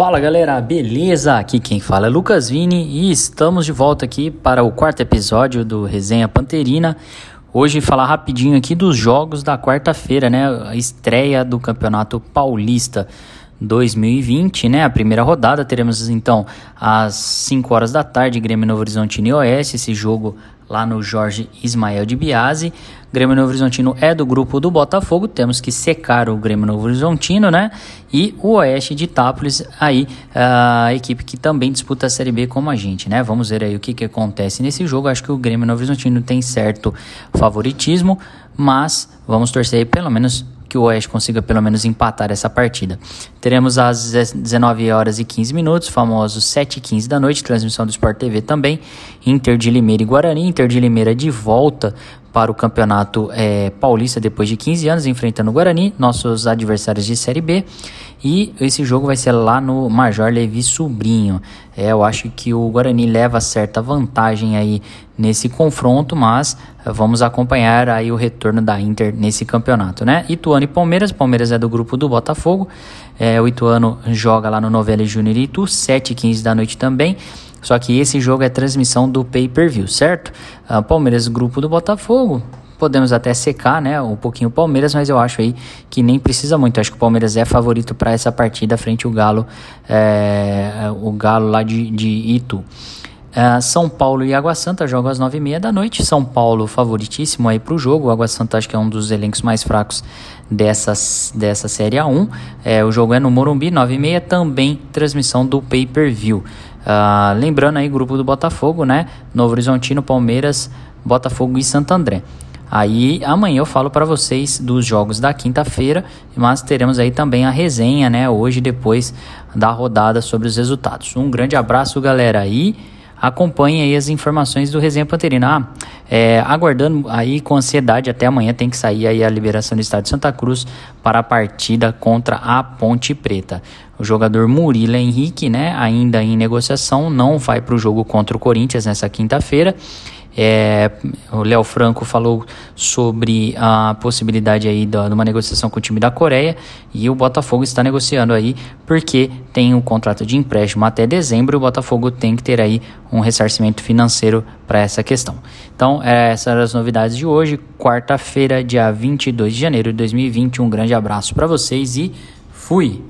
Fala galera, beleza? Aqui quem fala é Lucas Vini e estamos de volta aqui para o quarto episódio do Resenha Panterina. Hoje falar rapidinho aqui dos jogos da quarta-feira, né? A estreia do Campeonato Paulista 2020, né? A primeira rodada teremos então às 5 horas da tarde Grêmio Novo Horizontino e esse jogo lá no Jorge Ismael de Biase. Grêmio Novo Horizontino é do grupo do Botafogo, temos que secar o Grêmio Novo Horizontino, né? E o Oeste de Itápolis, aí a equipe que também disputa a Série B como a gente, né? Vamos ver aí o que, que acontece nesse jogo. Acho que o Grêmio Novo Horizontino tem certo favoritismo, mas vamos torcer aí pelo menos que o Oeste consiga pelo menos empatar essa partida. Teremos às 19 horas e 15 minutos, famosos 7 e 15 da noite, transmissão do Sport TV também, Inter de Limeira e Guarani, Inter de Limeira de volta para o Campeonato é, Paulista depois de 15 anos, enfrentando o Guarani, nossos adversários de Série B. E esse jogo vai ser lá no Major Levi Sobrinho. É, eu acho que o Guarani leva certa vantagem aí nesse confronto, mas vamos acompanhar aí o retorno da Inter nesse campeonato, né? Ituano e Palmeiras, Palmeiras é do grupo do Botafogo. É, o Ituano joga lá no Novelli Júnior Itu, 7 e 15 da noite também. Só que esse jogo é transmissão do pay-per-view, certo? Uh, Palmeiras, grupo do Botafogo. Podemos até secar, né, um pouquinho o Palmeiras, mas eu acho aí que nem precisa muito. acho que o Palmeiras é favorito para essa partida frente ao Galo, é, o Galo lá de, de Itu. Uh, São Paulo e Água Santa jogam às 9h30 da noite. São Paulo favoritíssimo aí para o jogo. Água Santa acho que é um dos elencos mais fracos dessa, dessa Série A1. É, o jogo é no Morumbi, 9h30, também transmissão do pay-per-view. Uh, lembrando aí, grupo do Botafogo, né? Novo Horizontino, Palmeiras, Botafogo e Santo André. Aí amanhã eu falo para vocês dos jogos da quinta-feira, mas teremos aí também a resenha, né? Hoje, depois da rodada sobre os resultados. Um grande abraço, galera. E acompanhe aí as informações do Resenha Panterina. Ah, é, aguardando aí com ansiedade até amanhã tem que sair aí a liberação do estado de Santa Cruz para a partida contra a Ponte Preta. O jogador Murilo Henrique, né, ainda em negociação, não vai para o jogo contra o Corinthians nessa quinta-feira. É, o Léo Franco falou sobre a possibilidade aí de uma negociação com o time da Coreia e o Botafogo está negociando aí porque tem um contrato de empréstimo até dezembro o Botafogo tem que ter aí um ressarcimento financeiro para essa questão. Então, é, essas eram as novidades de hoje, quarta-feira, dia 22 de janeiro de 2020. Um grande abraço para vocês e fui!